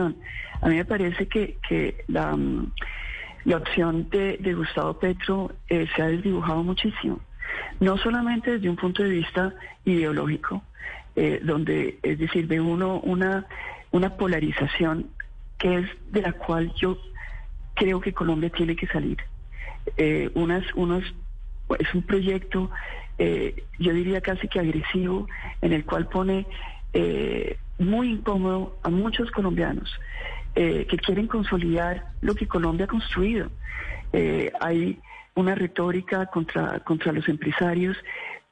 A mí me parece que, la, mm, la opción de, Gustavo Petro eh, se ha desdibujado muchísimo, no solamente desde un punto de vista ideológico, eh, donde, es decir, ve uno una, una polarización que es de la cual yo creo que Colombia tiene que salir. Eh, unas, unos, es un proyecto, yo diría casi que agresivo, en el cual pone muy incómodo a muchos colombianos eh, que quieren consolidar lo que Colombia ha construido. Eh, hay una retórica contra, contra los empresarios.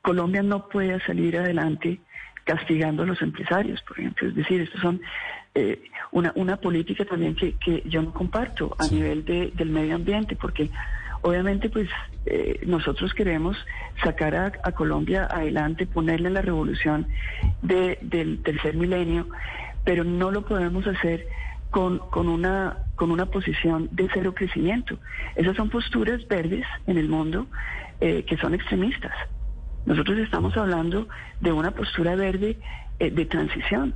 Colombia no puede salir adelante castigando a los empresarios, por ejemplo. Es decir, esto son eh, una, una política también que, que yo no comparto a nivel de, del medio ambiente, porque obviamente pues nosotros queremos sacar a, Colombia adelante, ponerle la revolución del tercer milenio, pero no lo podemos hacer con, con, una, con una posición de cero crecimiento. Esas son posturas verdes en el mundo eh, que son extremistas. Nosotros estamos hablando de una postura verde eh, de transición.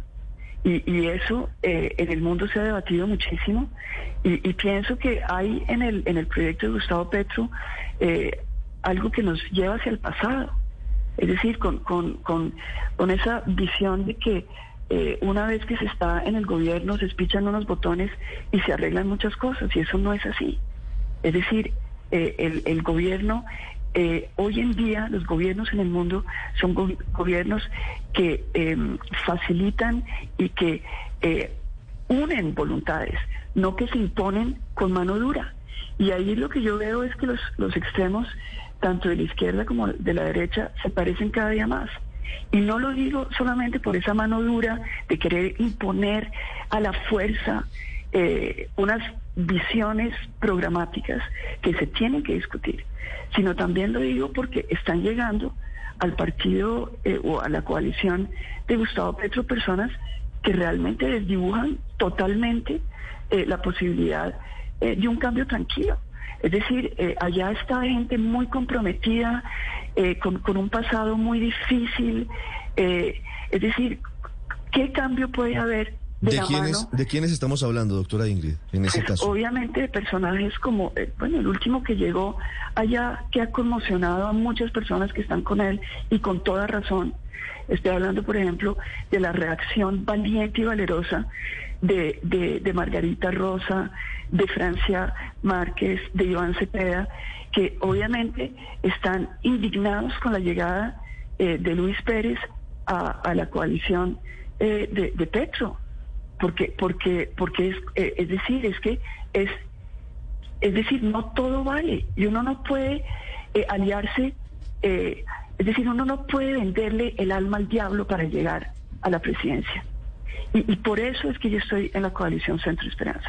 Y, y eso eh, en el mundo se ha debatido muchísimo y, y, pienso que hay en el, en el proyecto de Gustavo Petro algo que nos lleva hacia el pasado. Es decir, con, con, con, con esa visión de que eh, una vez que se está en el gobierno se espichan unos botones y se arreglan muchas cosas y eso no es así. Es decir, eh, el, gobierno, eh, hoy en día los gobiernos en el mundo son gobiernos que em, facilitan y que unen voluntades, no que se imponen con mano dura. Y ahí lo que yo veo es que los, los extremos, tanto de la izquierda como de la derecha, se parecen cada día más. Y no lo digo solamente por esa mano dura de querer imponer a la fuerza eh, unas visiones programáticas que se tienen que discutir, sino también lo digo porque están llegando al partido eh, o a la coalición de Gustavo Petro personas que realmente desdibujan totalmente eh, la posibilidad de un cambio tranquilo. Es decir, allá está gente muy comprometida eh, con, un pasado muy difícil. Eh, es decir, ¿qué cambio puede haber? ¿De, quiénes, ¿De quiénes estamos hablando, doctora Ingrid, en ese pues, caso? Obviamente de personajes como, eh, bueno, el último que llegó allá, que ha conmocionado a muchas personas que están con él y con toda razón. Estoy hablando, por ejemplo, de la reacción valiente y valerosa de, de, de Margarita Rosa, de Francia Márquez, de Iván Cepeda, que obviamente están indignados con la llegada eh, de Luis Pérez a, la coalición eh, de, Petro, porque porque porque es eh, es decir es que es es decir no todo vale. Y uno no puede aliarse es decir uno no puede venderle el alma al diablo para llegar a la presidencia. Y, y por eso es que yo estoy en la coalición Centro Esperanza